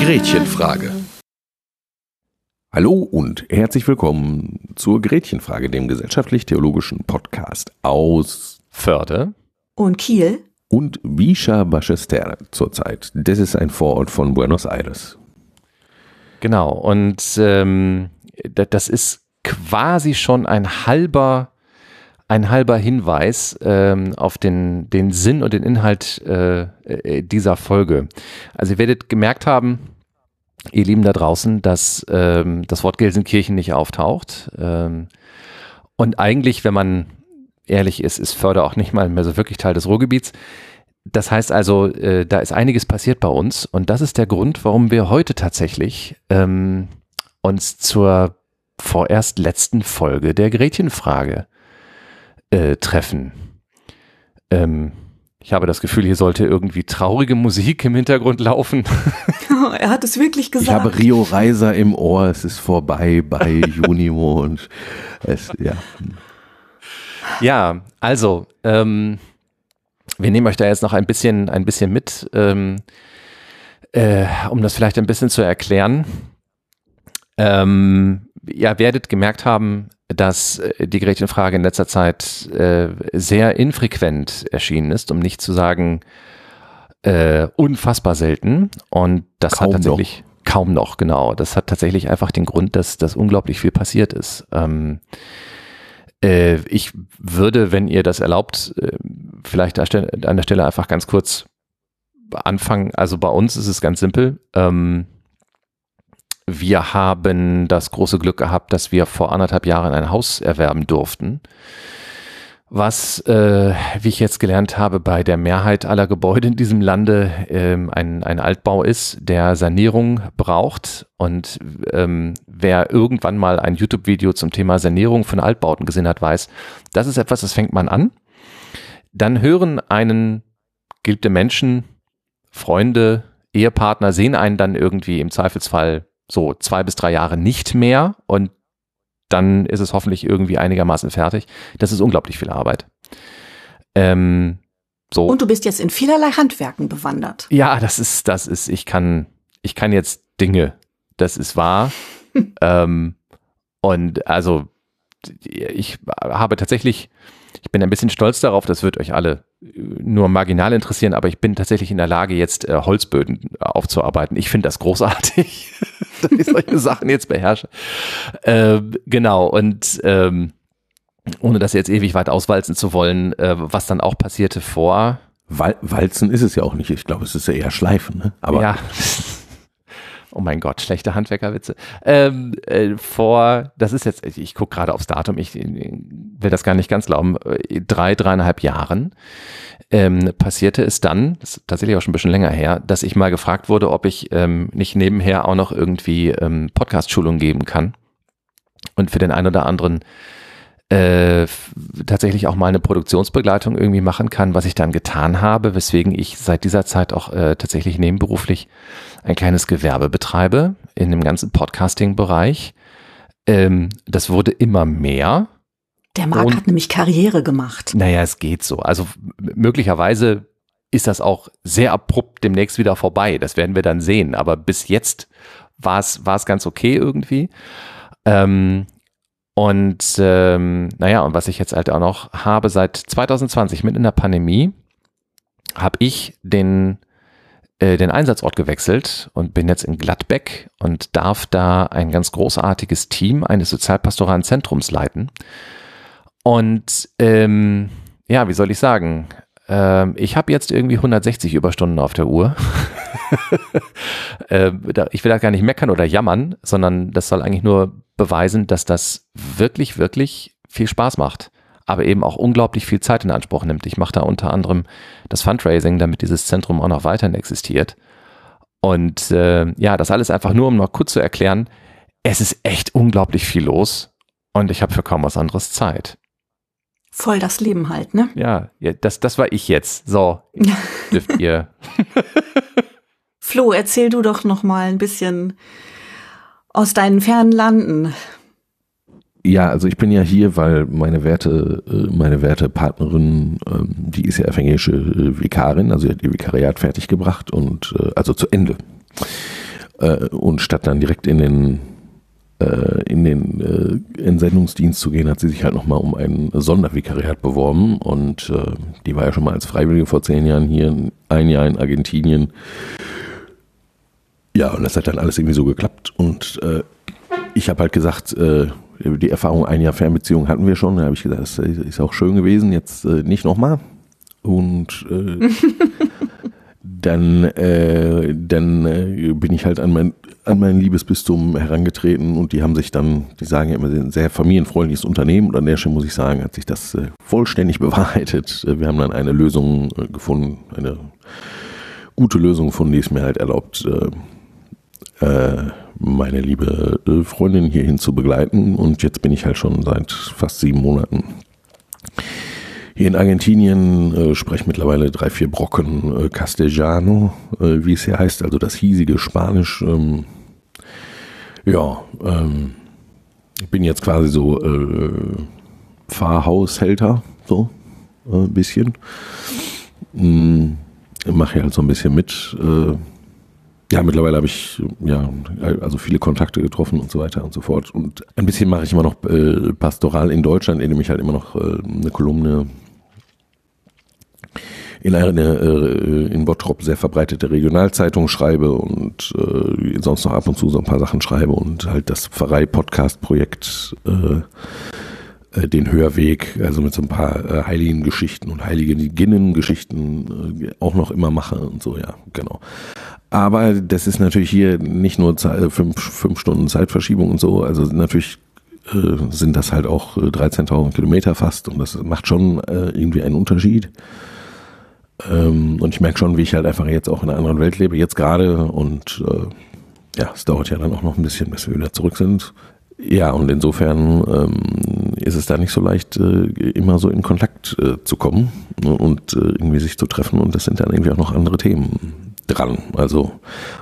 Gretchenfrage. Hallo und herzlich willkommen zur Gretchenfrage, dem gesellschaftlich-theologischen Podcast aus Förde Und Kiel? Und Villa Ballester zurzeit. Das ist ein Vorort von Buenos Aires. Genau, und ähm, da- das ist quasi schon ein halber, ein halber Hinweis ähm, auf den, den Sinn und den Inhalt äh, äh, dieser Folge. Also ihr werdet gemerkt haben, ihr Lieben da draußen, dass ähm, das Wort Gelsenkirchen nicht auftaucht. Ähm, und eigentlich, wenn man ehrlich ist, ist Förde auch nicht mal mehr so wirklich Teil des Ruhrgebiets. Das heißt also, äh, da ist einiges passiert bei uns und das ist der Grund, warum wir heute tatsächlich ähm, uns zur vorerst letzten Folge der Gretchenfrage äh, treffen. Ähm, ich habe das Gefühl, hier sollte irgendwie traurige Musik im Hintergrund laufen. er hat es wirklich gesagt. Ich habe Rio Reiser im Ohr, es ist vorbei bei Junimo und es, ja. Ja, also, ähm, wir nehmen euch da jetzt noch ein bisschen, ein bisschen mit, ähm, äh, um das vielleicht ein bisschen zu erklären. Ähm, ihr werdet gemerkt haben, dass äh, die Gretchenfrage in letzter Zeit äh, sehr infrequent erschienen ist, um nicht zu sagen äh, unfassbar selten. Und das Kaum hat tatsächlich kaum noch, genau. Das hat tatsächlich einfach den Grund, dass, dass unglaublich viel passiert ist. Ähm, äh, ich würde, wenn ihr das erlaubt, äh, vielleicht an der Stelle- an der Stelle einfach ganz kurz anfangen. Also bei uns ist es ganz simpel. Ähm, wir haben das große Glück gehabt, dass wir vor anderthalb Jahren ein Haus erwerben durften, was, äh, wie ich jetzt gelernt habe, bei der Mehrheit aller Gebäude in diesem Lande ähm, ein, ein Altbau ist, der Sanierung braucht. Und ähm, wer irgendwann mal ein YouTube-Video zum Thema Sanierung von Altbauten gesehen hat, weiß, das ist etwas, das fängt man an. Dann hören einen geliebte Menschen, Freunde, Ehepartner sehen einen dann irgendwie im Zweifelsfall so zwei bis drei Jahre nicht mehr und dann ist es hoffentlich irgendwie einigermaßen fertig. Das ist unglaublich viel Arbeit. Ähm, so. Und du bist jetzt in vielerlei Handwerken bewandert. Ja, das ist, das ist, ich kann, ich kann jetzt Dinge. Das ist wahr. ähm, und also, ich habe tatsächlich, ich bin ein bisschen stolz darauf, das wird euch alle nur marginal interessieren, aber ich bin tatsächlich in der Lage, jetzt äh, Holzböden aufzuarbeiten. Ich finde das großartig, dass ich solche Sachen jetzt beherrsche. Ähm, genau, und ähm, ohne das jetzt ewig weit auswalzen zu wollen, äh, was dann auch passierte vor Wal Walzen ist es ja auch nicht. Ich glaube, es ist ja eher Schleifen. Ne? Aber ja. Oh mein Gott, schlechte Handwerkerwitze. Ähm, äh, vor, das ist jetzt, ich gucke gerade aufs Datum, ich äh, will das gar nicht ganz glauben, äh, drei, dreieinhalb Jahren ähm, passierte es dann, das ist tatsächlich auch schon ein bisschen länger her, dass ich mal gefragt wurde, ob ich ähm, nicht nebenher auch noch irgendwie ähm, Podcast-Schulung geben kann und für den einen oder anderen äh, tatsächlich auch mal eine Produktionsbegleitung irgendwie machen kann, was ich dann getan habe, weswegen ich seit dieser Zeit auch äh, tatsächlich nebenberuflich ein kleines Gewerbe betreibe in dem ganzen Podcasting-Bereich. Ähm, das wurde immer mehr. Der Marc Und- hat nämlich Karriere gemacht. Naja, es geht so. Also möglicherweise ist das auch sehr abrupt demnächst wieder vorbei. Das werden wir dann sehen. Aber bis jetzt war es war es ganz okay irgendwie. Ähm, und ähm, naja, und was ich jetzt halt auch noch habe, seit 2020, mitten in der Pandemie, habe ich den, äh, den Einsatzort gewechselt und bin jetzt in Gladbeck und darf da ein ganz großartiges Team eines sozialpastoralen Zentrums leiten. Und ähm, ja, wie soll ich sagen? Ähm, ich habe jetzt irgendwie 160 Überstunden auf der Uhr. äh, ich will da gar nicht meckern oder jammern, sondern das soll eigentlich nur beweisen, dass das wirklich, wirklich viel Spaß macht, aber eben auch unglaublich viel Zeit in Anspruch nimmt. Ich mache da unter anderem das Fundraising, damit dieses Zentrum auch noch weiterhin existiert. Und äh, ja, das alles einfach nur, um noch kurz zu erklären, es ist echt unglaublich viel los und ich habe für kaum was anderes Zeit. Voll das Leben halt, ne? Ja, ja das, das war ich jetzt. So, dürft ihr. Flo, erzähl du doch noch mal ein bisschen aus deinen fernen Landen. Ja, also ich bin ja hier, weil meine werte, äh, meine werte Partnerin, ähm, die ist ja evangelische äh, Vikarin, also hat ihr Vikariat fertiggebracht und äh, also zu Ende. Und statt dann direkt in den in den Entsendungsdienst zu gehen, hat sie sich halt nochmal um ein Sondervikariat beworben und die war ja schon mal als Freiwillige vor zehn Jahren hier, ein Jahr in Argentinien. Ja, und das hat dann alles irgendwie so geklappt und ich habe halt gesagt, die Erfahrung ein Jahr Fernbeziehung hatten wir schon. Da habe ich gesagt, das ist auch schön gewesen, jetzt äh, nicht nochmal. Und äh, dann, äh, dann äh, bin ich halt an mein, an mein Liebesbistum herangetreten und die haben sich dann, die sagen ja immer, ein sehr familienfreundliches Unternehmen und an der Stelle muss ich sagen, hat sich das äh, vollständig bewahrheitet. Wir haben dann eine Lösung äh, gefunden, eine gute Lösung gefunden, die es mir halt erlaubt, äh, äh, meine liebe äh, Freundin hierhin zu begleiten. Und jetzt bin ich halt schon seit fast sieben Monaten hier in Argentinien, äh, spreche mittlerweile drei, vier Brocken äh, Castellano, äh, wie es hier heißt, also das hiesige Spanisch. Ähm, ja, ähm, ich bin jetzt quasi so äh, Pfarrhaushälter, so ein äh, bisschen. Ähm, Mache halt so ein bisschen mit. Äh, ja, mittlerweile habe ich ja also viele Kontakte getroffen und so weiter und so fort. Und ein bisschen mache ich immer noch äh, pastoral in Deutschland, indem ich halt immer noch äh, eine Kolumne in eine äh, in Bottrop sehr verbreitete Regionalzeitung schreibe und äh, sonst noch ab und zu so ein paar Sachen schreibe und halt das Pfarrei-Podcast-Projekt äh, äh, den Hörweg, also mit so ein paar äh, heiligen Geschichten und Heiliginnen-Geschichten äh, auch noch immer mache und so, ja, genau. Aber das ist natürlich hier nicht nur äh, fünf, fünf Stunden Zeitverschiebung und so, also natürlich äh, sind das halt auch 13.000 äh, Kilometer fast und das macht schon irgendwie einen Unterschied. Ähm, und ich merke schon, wie ich halt einfach jetzt auch in einer anderen Welt lebe, jetzt gerade und ja, es dauert ja dann auch noch ein bisschen, bis wir wieder zurück sind. Ja, und insofern ähm, ist es da nicht so leicht, äh, immer so in Kontakt äh, zu kommen und äh, irgendwie sich zu treffen. Und das sind dann irgendwie auch noch andere Themen dran. Also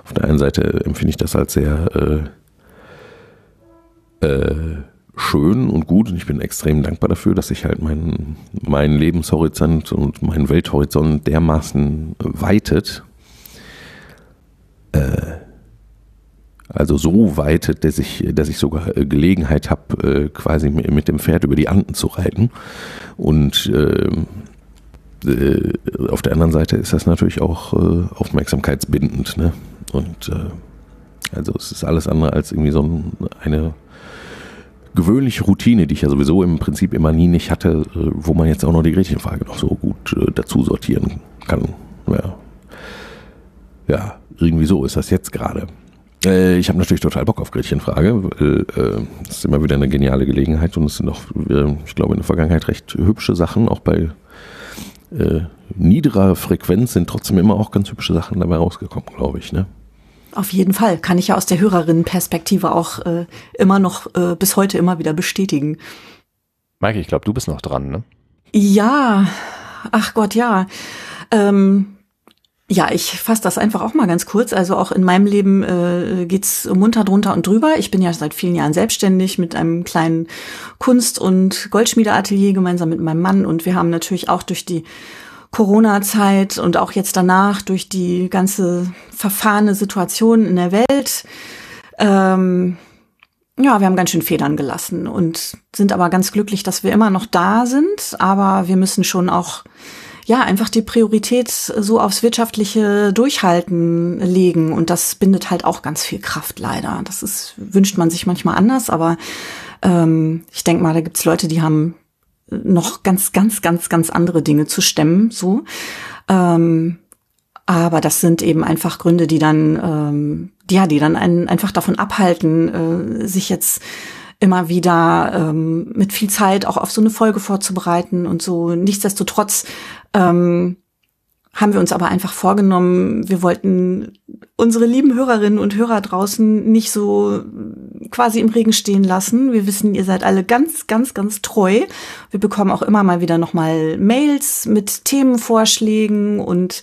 auf der einen Seite empfinde ich das als sehr äh, äh, schön und gut und ich bin extrem dankbar dafür, dass sich halt mein, mein Lebenshorizont und mein Welthorizont dermaßen weitet. Äh, also so weitet, dass ich, dass ich sogar Gelegenheit habe, äh, quasi mit dem Pferd über die Anden zu reiten. Und äh, auf der anderen Seite ist das natürlich auch äh, aufmerksamkeitsbindend. Ne? Und äh, also es ist alles andere als irgendwie so ein, eine gewöhnliche Routine, die ich ja sowieso im Prinzip immer nie nicht hatte, äh, wo man jetzt auch noch die Gretchenfrage noch so gut äh, dazu sortieren kann. Ja. ja, irgendwie so ist das jetzt gerade. Äh, ich habe natürlich total Bock auf Gretchenfrage, weil äh, ist immer wieder eine geniale Gelegenheit und es sind auch, ich glaube, in der Vergangenheit recht hübsche Sachen, auch bei äh, niederer Frequenz sind trotzdem immer auch ganz hübsche Sachen dabei rausgekommen, glaube ich. Ne? Auf jeden Fall. Kann ich ja aus der Hörerinnenperspektive auch äh, immer noch äh, bis heute immer wieder bestätigen. Maike, ich glaube, du bist noch dran, ne? Ja, ach Gott, ja. Ähm, ja, ich fasse das einfach auch mal ganz kurz. Also auch in meinem Leben äh, geht's munter drunter und drüber. Ich bin ja seit vielen Jahren selbstständig mit einem kleinen Kunst- und Goldschmiedeatelier gemeinsam mit meinem Mann. Und wir haben natürlich auch durch die Corona-Zeit und auch jetzt danach durch die ganze verfahrene Situation in der Welt, ähm, ja, wir haben ganz schön Federn gelassen und sind aber ganz glücklich, dass wir immer noch da sind. Aber wir müssen schon auch ja, einfach die Priorität so aufs wirtschaftliche Durchhalten legen. Und das bindet halt auch ganz viel Kraft leider. Das ist, wünscht man sich manchmal anders, aber ähm, ich denke mal, da gibt's Leute, die haben noch ganz, ganz, ganz, ganz andere Dinge zu stemmen, so. Ähm, aber das sind eben einfach Gründe, die dann, ähm, ja, die dann einen einfach davon abhalten, äh, sich jetzt immer wieder ähm, mit viel Zeit auch auf so eine Folge vorzubereiten und so. Nichtsdestotrotz ähm, haben wir uns aber einfach vorgenommen, wir wollten unsere lieben Hörerinnen und Hörer draußen nicht so quasi im Regen stehen lassen. Wir wissen, ihr seid alle ganz, ganz, ganz treu. Wir bekommen auch immer mal wieder nochmal Mails mit Themenvorschlägen und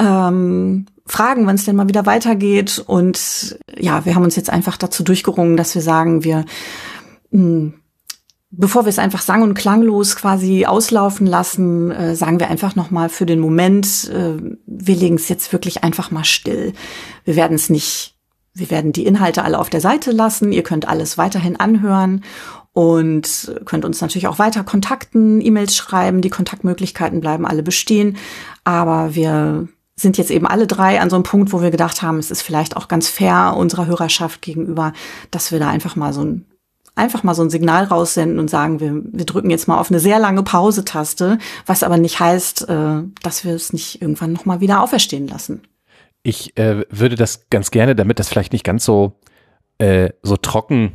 ähm, Fragen, wann es denn mal wieder weitergeht. Und ja, wir haben uns jetzt einfach dazu durchgerungen, dass wir sagen, wir mh, hm, bevor wir es einfach sang- und klanglos quasi auslaufen lassen, äh, sagen wir einfach nochmal für den Moment, äh, wir legen es jetzt wirklich einfach mal still. Wir werden es nicht, wir werden die Inhalte alle auf der Seite lassen. Ihr könnt alles weiterhin anhören und könnt uns natürlich auch weiter kontakten, E-Mails schreiben. Die Kontaktmöglichkeiten bleiben alle bestehen. Aber wir sind jetzt eben alle drei an so einem Punkt, wo wir gedacht haben, es ist vielleicht auch ganz fair unserer Hörerschaft gegenüber, dass wir da einfach mal so ein einfach mal so ein Signal raussenden und sagen, wir, wir drücken jetzt mal auf eine sehr lange Pause-Taste, was aber nicht heißt, äh, dass wir es nicht irgendwann nochmal wieder auferstehen lassen. Ich äh, würde das ganz gerne, damit das vielleicht nicht ganz so, äh, so trocken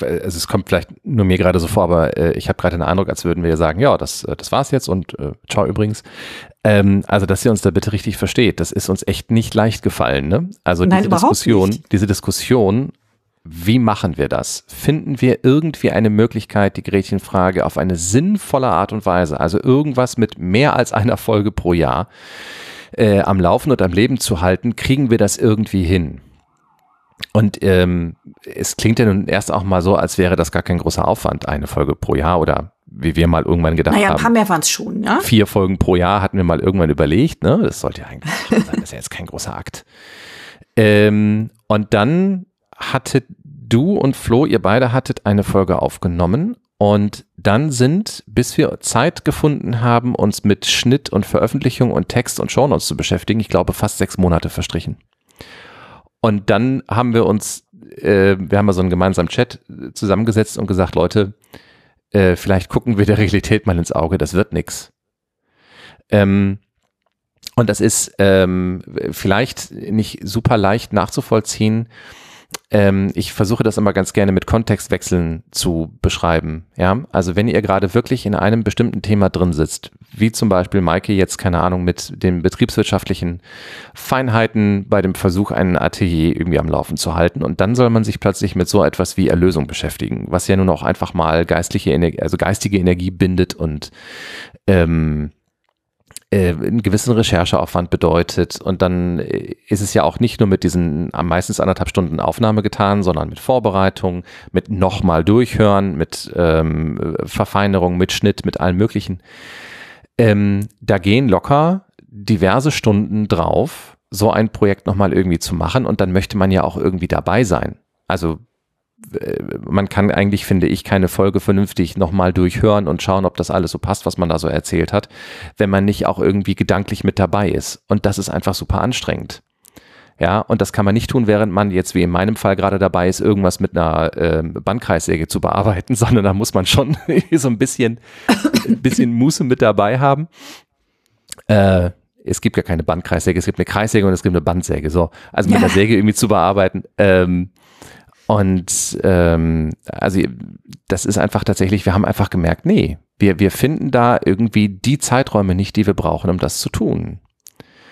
also es kommt vielleicht nur mir gerade so vor, aber äh, ich habe gerade den Eindruck, als würden wir sagen, ja, das, äh, das war's jetzt und äh, ciao übrigens. Ähm, also, dass ihr uns da bitte richtig versteht, das ist uns echt nicht leicht gefallen. Ne? Also Nein, diese Diskussion, nicht. diese Diskussion wie machen wir das? Finden wir irgendwie eine Möglichkeit, die Gretchenfrage auf eine sinnvolle Art und Weise, also irgendwas mit mehr als einer Folge pro Jahr äh, am Laufen und am Leben zu halten, kriegen wir das irgendwie hin? Und ähm, es klingt ja nun erst auch mal so, als wäre das gar kein großer Aufwand, eine Folge pro Jahr oder wie wir mal irgendwann gedacht naja, haben. Naja, ein paar mehr waren es schon, ja. Vier Folgen pro Jahr hatten wir mal irgendwann überlegt, ne? Das sollte ja eigentlich sein, das ist ja jetzt kein großer Akt. Ähm, und dann hattet du und Flo, ihr beide hattet eine Folge aufgenommen und dann sind, bis wir Zeit gefunden haben, uns mit Schnitt und Veröffentlichung und Text und Shownotes zu beschäftigen, ich glaube fast sechs Monate verstrichen. Und dann haben wir uns, äh, wir haben mal so einen gemeinsamen Chat zusammengesetzt und gesagt, Leute, äh, vielleicht gucken wir der Realität mal ins Auge, das wird nix. Ähm, und das ist ähm, vielleicht nicht super leicht nachzuvollziehen, ähm, ich versuche das immer ganz gerne mit Kontextwechseln zu beschreiben. Ja, also wenn ihr gerade wirklich in einem bestimmten Thema drin sitzt, wie zum Beispiel Maike jetzt, keine Ahnung, mit den betriebswirtschaftlichen Feinheiten bei dem Versuch, einen Atelier irgendwie am Laufen zu halten. Und dann soll man sich plötzlich mit so etwas wie Erlösung beschäftigen, was ja nun auch einfach mal geistliche Energie, also geistige Energie bindet und ähm, äh, einen gewissen Rechercheaufwand bedeutet. Und dann äh, ist es ja auch nicht nur mit diesen am meistens anderthalb Stunden Aufnahme getan, sondern mit Vorbereitung, mit nochmal durchhören, mit ähm, Verfeinerung, mit Schnitt, mit allem Möglichen. Ähm, da gehen locker diverse Stunden drauf, so ein Projekt nochmal irgendwie zu machen und dann möchte man ja auch irgendwie dabei sein. Also äh, man kann eigentlich, finde ich, keine Folge vernünftig nochmal durchhören und schauen, ob das alles so passt, was man da so erzählt hat, wenn man nicht auch irgendwie gedanklich mit dabei ist. Und das ist einfach super anstrengend. Ja, und das kann man nicht tun, während man jetzt wie in meinem Fall gerade dabei ist, irgendwas mit einer äh, Bandkreissäge zu bearbeiten, sondern da muss man schon so ein bisschen, ein bisschen Muße mit dabei haben. Äh, es gibt ja keine Bandkreissäge, es gibt eine Kreissäge und es gibt eine Bandsäge. So, also mit ja. der Säge irgendwie zu bearbeiten. Ähm, und ähm, also das ist einfach tatsächlich, wir haben einfach gemerkt, nee, wir, wir finden da irgendwie die Zeiträume nicht, die wir brauchen, um das zu tun.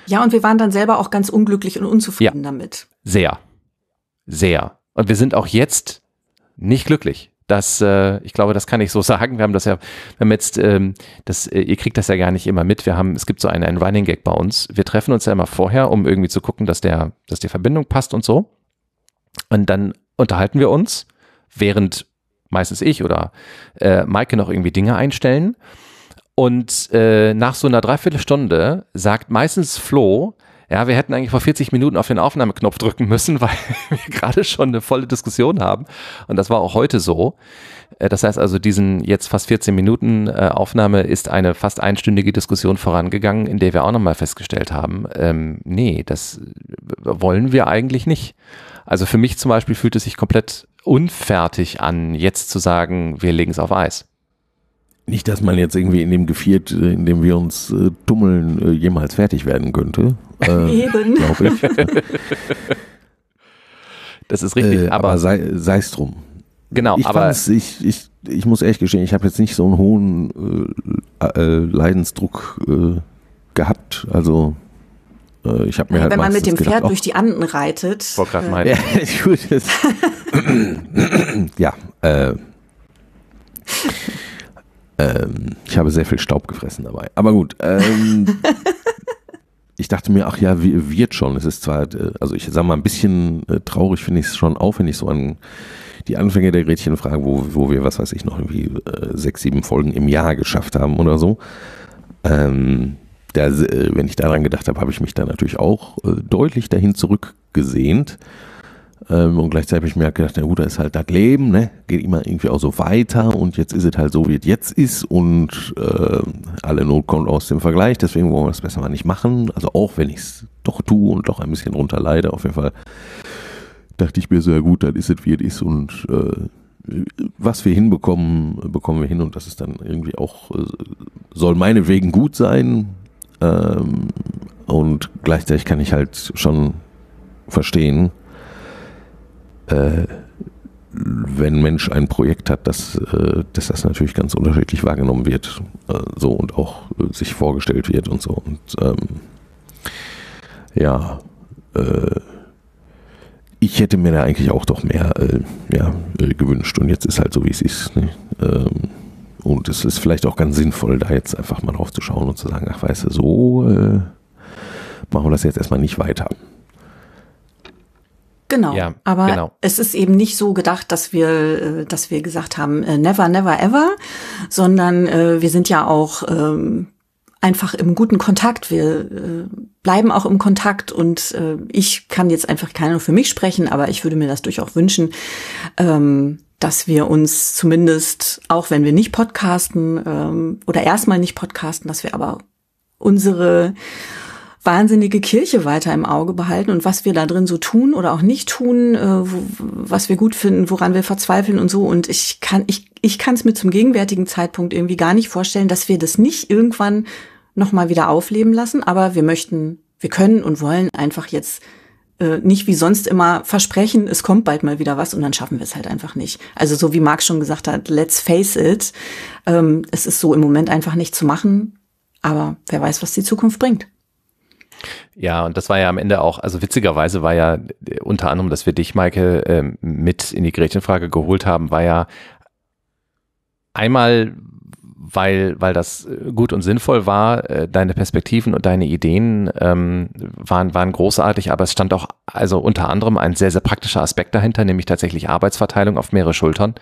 Ja, und wir waren dann selber auch ganz unglücklich und unzufrieden ja, damit. Sehr. Sehr. Und wir sind auch jetzt nicht glücklich. Das, äh, ich glaube, das kann ich so sagen. Wir haben das ja, wir haben jetzt, ähm, das, äh, ihr kriegt das ja gar nicht immer mit. Wir haben, es gibt so einen, einen Running Gag bei uns. Wir treffen uns ja immer vorher, um irgendwie zu gucken, dass der, dass die Verbindung passt und so. Und dann unterhalten wir uns, während meistens ich oder äh, Maike noch irgendwie Dinge einstellen. Und äh, nach so einer Dreiviertelstunde sagt meistens Flo, ja, wir hätten eigentlich vor 40 Minuten auf den Aufnahmeknopf drücken müssen, weil wir gerade schon eine volle Diskussion haben. Und das war auch heute so. Äh, das heißt also, diesen jetzt fast 14 Minuten äh, Aufnahme ist eine fast einstündige Diskussion vorangegangen, in der wir auch nochmal festgestellt haben, ähm, nee, das wollen wir eigentlich nicht. Also für mich zum Beispiel fühlt es sich komplett unfertig an, jetzt zu sagen, wir legen es auf Eis. Nicht, dass man jetzt irgendwie in dem Geviert, äh, in dem wir uns äh, tummeln, äh, jemals fertig werden könnte. Äh, Eben. Ich. das ist richtig. Äh, aber, aber sei es drum. Genau, ich aber ich, ich, ich muss ehrlich gestehen, ich habe jetzt nicht so einen hohen äh, Leidensdruck gehabt. Also Äh, ich habe mir halt Wenn man mit dem gedacht, Pferd durch die Anden reitet. Ich wollte gerade äh. Ja, gut. Das, ja, äh, ähm, ich habe sehr viel Staub gefressen dabei. Aber gut. Ähm, ich dachte mir, ach ja, wird schon. Es ist zwar, äh, also ich sag mal, ein bisschen äh, traurig finde ich es schon auch, wenn ich so an die Anfänge der Gretchenfrage, wo, wo wir, was weiß ich, noch irgendwie äh, sechs, sieben Folgen im Jahr geschafft haben oder so. Ähm, da, wenn ich daran gedacht habe, habe ich mich da natürlich auch deutlich dahin zurückgesehnt. Ähm, und gleichzeitig habe ich mir halt gedacht, na gut, da ist halt das Leben, ne? Geht immer irgendwie auch so weiter und jetzt ist es halt so, wie es jetzt ist und äh, alle Not kommt aus dem Vergleich, deswegen wollen wir das besser mal nicht machen. Also auch wenn ich es doch tue und doch ein bisschen drunter leide, auf jeden Fall dachte ich mir so, ja gut, dann ist es wie es ist und äh, was wir hinbekommen, bekommen wir hin und das ist dann irgendwie auch, äh, soll meinetwegen gut sein. Ähm, und gleichzeitig kann ich halt schon verstehen, äh, wenn ein Mensch ein Projekt hat, dass, äh, dass das natürlich ganz unterschiedlich wahrgenommen wird, äh, so und auch äh, sich vorgestellt wird und so. Und ähm, ja, äh, ich hätte mir da eigentlich auch doch mehr äh, ja, gewünscht und jetzt ist halt so, wie es ist. Ne? Ähm, und es ist vielleicht auch ganz sinnvoll, da jetzt einfach mal drauf zu schauen und zu sagen, ach weißt du, so machen wir das jetzt erstmal nicht weiter. Genau. Ja, aber genau. es ist eben nicht so gedacht, dass wir, äh, dass wir gesagt haben, äh, never, never, ever, sondern äh, wir sind ja auch ähm, einfach im guten Kontakt. Wir äh, bleiben auch im Kontakt und äh, ich kann jetzt einfach keine nur für mich sprechen, aber ich würde mir das durchaus wünschen, ähm, dass wir uns zumindest, auch wenn wir nicht podcasten ähm, oder erstmal nicht podcasten, dass wir aber unsere wahnsinnige Kirche weiter im Auge behalten und was wir da drin so tun oder auch nicht tun, äh, was wir gut finden, woran wir verzweifeln und so. Und ich kann, ich, ich kann es mir zum gegenwärtigen Zeitpunkt irgendwie gar nicht vorstellen, dass wir das nicht irgendwann nochmal wieder aufleben lassen. Aber wir möchten, wir können und wollen einfach jetzt äh, nicht wie sonst immer versprechen, es kommt bald mal wieder was und dann schaffen wir es halt einfach nicht. Also so wie Marc schon gesagt hat, let's face it, ähm, es ist so im Moment einfach nicht zu machen, aber wer weiß, was die Zukunft bringt. Ja, und das war ja am Ende auch, also witzigerweise war ja unter anderem, dass wir dich, Maike, ähm, mit in die Gretchenfrage geholt haben, war ja einmal, weil, weil das äh, gut und sinnvoll war, äh, deine Perspektiven und deine Ideen ähm, waren, waren großartig, aber es stand auch also unter anderem ein sehr, sehr praktischer Aspekt dahinter, nämlich tatsächlich Arbeitsverteilung auf mehrere Schultern.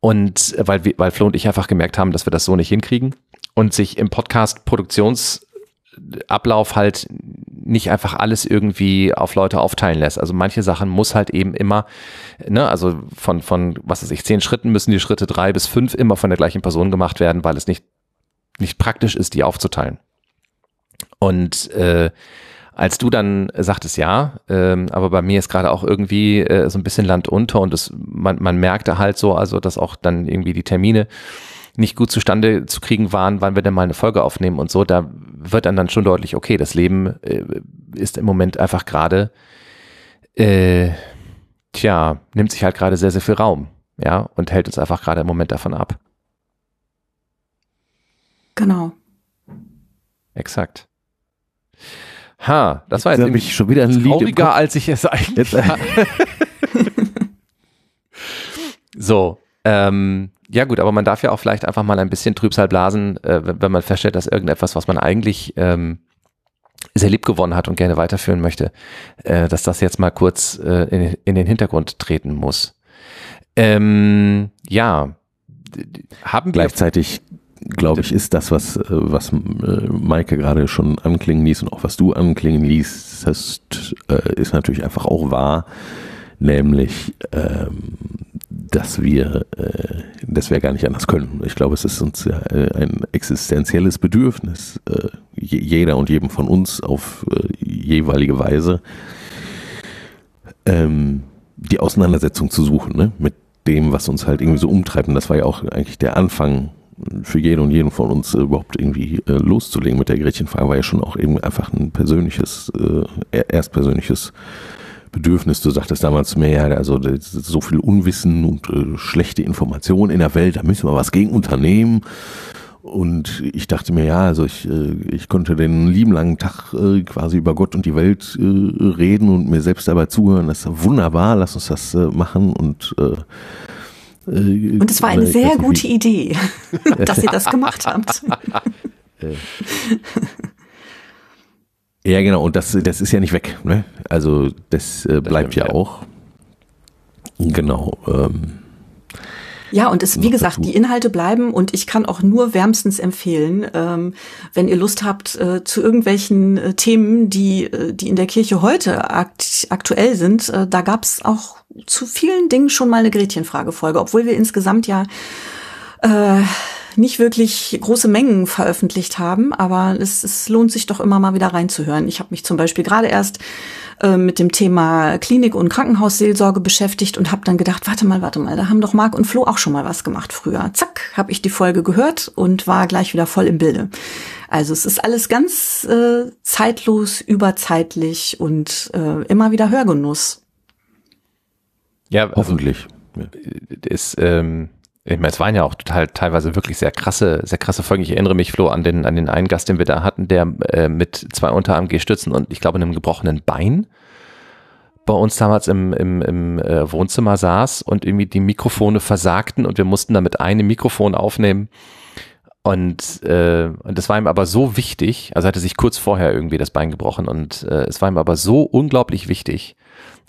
Und äh, weil, weil Flo und ich einfach gemerkt haben, dass wir das so nicht hinkriegen und sich im Podcast Produktions Ablauf halt nicht einfach alles irgendwie auf Leute aufteilen lässt. Also manche Sachen muss halt eben immer, ne, also von, von, was weiß ich, zehn Schritten müssen die Schritte drei bis fünf immer von der gleichen Person gemacht werden, weil es nicht, nicht praktisch ist, die aufzuteilen. Und äh, als du dann sagtest, ja, ähm, aber bei mir ist gerade auch irgendwie äh, so ein bisschen Land unter und das, man, man merkte halt so, also dass auch dann irgendwie die Termine nicht gut zustande zu kriegen waren, wann wir denn mal eine Folge aufnehmen und so, da wird dann dann schon deutlich, okay, das Leben äh, ist im Moment einfach gerade, äh, tja, nimmt sich halt gerade sehr, sehr viel Raum, ja, und hält uns einfach gerade im Moment davon ab. Genau. Exakt. Ha, das war jetzt Jetzt habe irgendwie ich schon wieder ein Lied im trauriger, Kopf. als ich es eigentlich Jetzt, war. So, ähm, ja gut, aber man darf ja auch vielleicht einfach mal ein bisschen Trübsal blasen, äh, wenn man feststellt, dass irgendetwas, was man eigentlich ähm, sehr lieb gewonnen hat und gerne weiterführen möchte, äh, dass das jetzt mal kurz äh, in, in den Hintergrund treten muss. Ähm, ja, haben wir Gleichzeitig, glaube ich, ist das, was, äh, was äh, Maike gerade schon anklingen ließ und auch was du anklingen ließ, äh, ist natürlich einfach auch wahr, nämlich, ähm, dass wir, äh, dass wir gar nicht anders können. Ich glaube, es ist uns äh, ein existenzielles Bedürfnis, äh, je- jeder und jedem von uns auf äh, jeweilige Weise, ähm, die Auseinandersetzung zu suchen, ne? mit dem, was uns halt irgendwie so umtreibt. Und das war ja auch eigentlich der Anfang für jeden und jeden von uns äh, überhaupt irgendwie äh, loszulegen mit der Gretchenfrage, war ja schon auch eben einfach ein persönliches, äh, erst persönliches Bedürfnis. Du sagtest damals zu mir, ja, also so viel Unwissen und äh, schlechte Informationen in der Welt, da müssen wir was gegen unternehmen. und ich dachte mir, ja, also ich, äh, ich konnte den lieben langen Tag äh, quasi über Gott und die Welt äh, reden und mir selbst dabei zuhören. Das ist wunderbar, lass uns das machen und und es war eine sehr gute Idee, dass ihr das gemacht habt. Ja, genau, und das, das ist ja nicht weg. Ne? Also das, äh, bleibt das ja auch. Genau. Ähm, ja, und es, wie gesagt, dazu. die Inhalte bleiben und ich kann auch nur wärmstens empfehlen, ähm, wenn ihr Lust habt äh, zu irgendwelchen äh, Themen, die, äh, die in der Kirche heute akt aktuell sind. Äh, da gab es auch zu vielen Dingen schon mal eine Gretchenfragefolge, obwohl wir insgesamt ja äh, nicht wirklich große Mengen veröffentlicht haben, aber es, es lohnt sich doch immer mal wieder reinzuhören. Ich habe mich zum Beispiel gerade erst äh, mit dem Thema Klinik- und Krankenhausseelsorge beschäftigt und habe dann gedacht, warte mal, warte mal, da haben doch Marc und Flo auch schon mal was gemacht früher. Zack, habe ich die Folge gehört und war gleich wieder voll im Bilde. Also es ist alles ganz äh, zeitlos, überzeitlich und äh, immer wieder Hörgenuss. Ja, hoffentlich. Ist, ähm, ich meine, es waren ja auch total teilweise wirklich sehr krasse, sehr krasse Folgen. Ich erinnere mich, Flo, an den, an den einen Gast, den wir da hatten, der äh, mit zwei Unter-AMG-Stützen und ich glaube einem gebrochenen Bein bei uns damals im, im, im äh, Wohnzimmer saß und irgendwie die Mikrofone versagten und wir mussten damit einem Mikrofon aufnehmen. Und, äh, und das war ihm aber so wichtig, also hatte sich kurz vorher irgendwie das Bein gebrochen und äh, es war ihm aber so unglaublich wichtig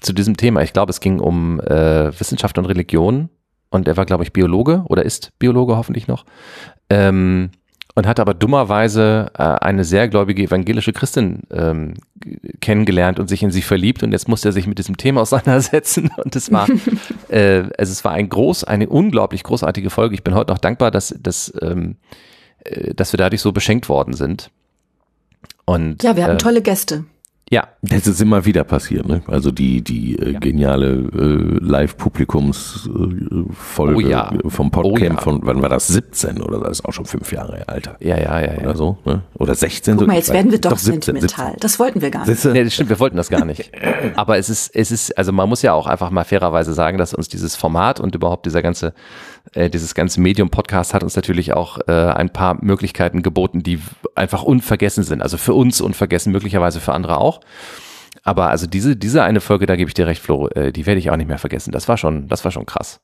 zu diesem Thema. Ich glaube, es ging um äh, Wissenschaft und Religion und er war, glaube ich, Biologe oder ist Biologe hoffentlich noch. Ähm, und hat aber dummerweise äh, eine sehr gläubige evangelische Christin ähm, kennengelernt und sich in sie verliebt und jetzt musste er sich mit diesem Thema auseinandersetzen und es war äh, also es war ein groß eine unglaublich großartige Folge. Ich bin heute noch dankbar, dass dass ähm, äh, dass wir dadurch so beschenkt worden sind. Und ja, wir hatten äh, tolle Gäste. Ja. Das ist immer wieder passiert, ne? Also die, die äh, ja. geniale äh, Live-Publikumsfolge äh, oh ja. vom Podcamp oh ja. von, wann war das? 17 oder das ist auch schon fünf Jahre alt. Ja, ja, ja. Oder so, ne? Oder 16. Guck mal, jetzt werden wir doch, doch 17, sentimental. 17. Das wollten wir gar nicht. Nee, das stimmt, wir wollten das gar nicht. Aber es ist, es ist, also man muss ja auch einfach mal fairerweise sagen, dass uns dieses Format und überhaupt dieser ganze äh, dieses ganze Medium-Podcast hat uns natürlich auch äh, ein paar Möglichkeiten geboten, die einfach unvergessen sind. Also für uns unvergessen, möglicherweise für andere auch. Aber also diese, diese eine Folge, da gebe ich dir recht, Flo, äh, die werde ich auch nicht mehr vergessen. Das war schon, das war schon krass.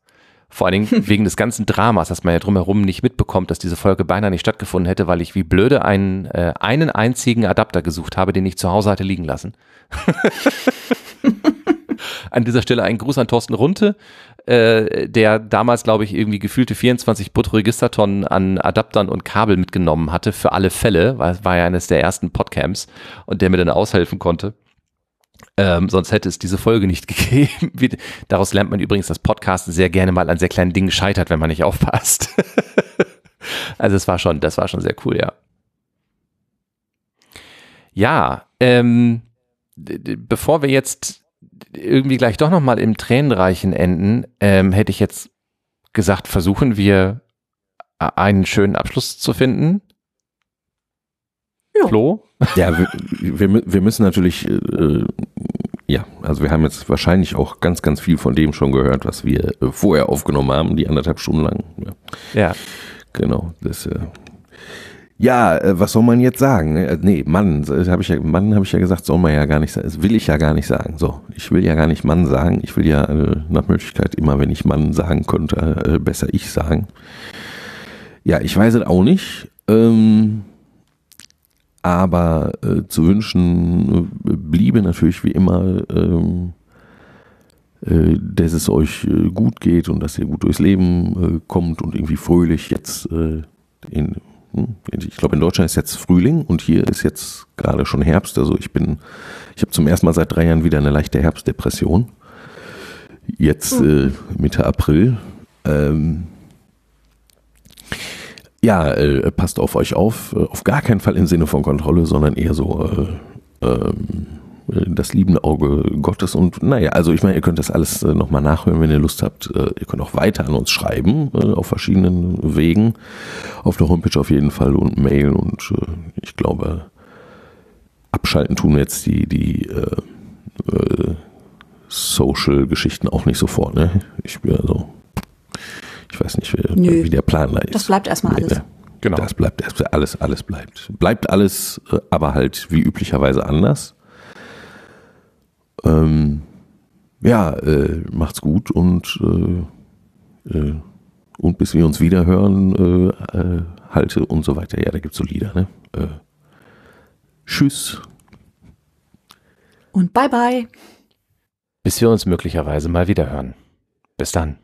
Vor allen Dingen wegen des ganzen Dramas, dass man ja drumherum nicht mitbekommt, dass diese Folge beinahe nicht stattgefunden hätte, weil ich wie blöde einen, äh, einen einzigen Adapter gesucht habe, den ich zu Hause hatte liegen lassen. an dieser Stelle ein Gruß an Thorsten Runte, äh, der damals, glaube ich, irgendwie gefühlte 24 Butregistertonnen an Adaptern und Kabel mitgenommen hatte für alle Fälle, weil war ja eines der ersten Podcamps und der mir dann aushelfen konnte. Ähm, sonst hätte es diese Folge nicht gegeben. Daraus lernt man übrigens, dass Podcasten sehr gerne mal an sehr kleinen Dingen scheitert, wenn man nicht aufpasst. also es war schon, das war schon sehr cool, ja. Ja, ähm, bevor wir jetzt irgendwie gleich doch nochmal im Tränenreichen enden, ähm, hätte ich jetzt gesagt, versuchen wir einen schönen Abschluss zu finden. Ja. Flo? Ja, wir, wir, wir müssen natürlich, äh, ja, also wir haben jetzt wahrscheinlich auch ganz, ganz viel von dem schon gehört, was wir äh, vorher aufgenommen haben, die anderthalb Stunden lang. Ja. ja. Genau, das äh, ja, äh, was soll man jetzt sagen? Äh, nee, Mann, habe ich ja, Mann habe ich ja gesagt, soll man ja gar nicht sagen. Das will ich ja gar nicht sagen. So, ich will ja gar nicht Mann sagen. Ich will ja äh, nach Möglichkeit immer, wenn ich Mann sagen könnte, äh, besser ich sagen. Ja, ich weiß es auch nicht. Ähm, aber äh, zu wünschen äh, bliebe natürlich wie immer, ähm, äh, dass es euch äh, gut geht und dass ihr gut durchs Leben äh, kommt und irgendwie fröhlich jetzt in? Ich glaube, in Deutschland ist jetzt Frühling und hier ist jetzt gerade schon Herbst. Also ich bin, ich habe zum ersten Mal seit drei Jahren wieder eine leichte Herbstdepression. Jetzt mhm. äh, Mitte April. Ähm, ja, äh, passt auf euch auf. Auf gar keinen Fall im Sinne von Kontrolle, sondern eher so äh, ähm, das liebende Auge Gottes. Und naja, also ich meine, ihr könnt das alles äh, nochmal nachhören, wenn ihr Lust habt. Äh, ihr könnt auch weiter an uns schreiben, äh, auf verschiedenen Wegen. Auf der Homepage auf jeden Fall und Mail. Und äh, ich glaube, abschalten tun jetzt die, die äh, äh, Social-Geschichten auch nicht sofort. Ne? Ich bin also, ich weiß nicht, wie, wie der Plan da ist. Das bleibt erstmal alles. Genau. Das bleibt, alles, alles bleibt. Bleibt alles, aber halt wie üblicherweise anders. Ähm, ja, äh, macht's gut und, äh, äh, und bis wir uns wieder hören, äh, äh, halte und so weiter. Ja, da gibt's so Lieder, ne? tschüss. Und bye bye. Bis wir uns möglicherweise mal wieder hören. Bis dann.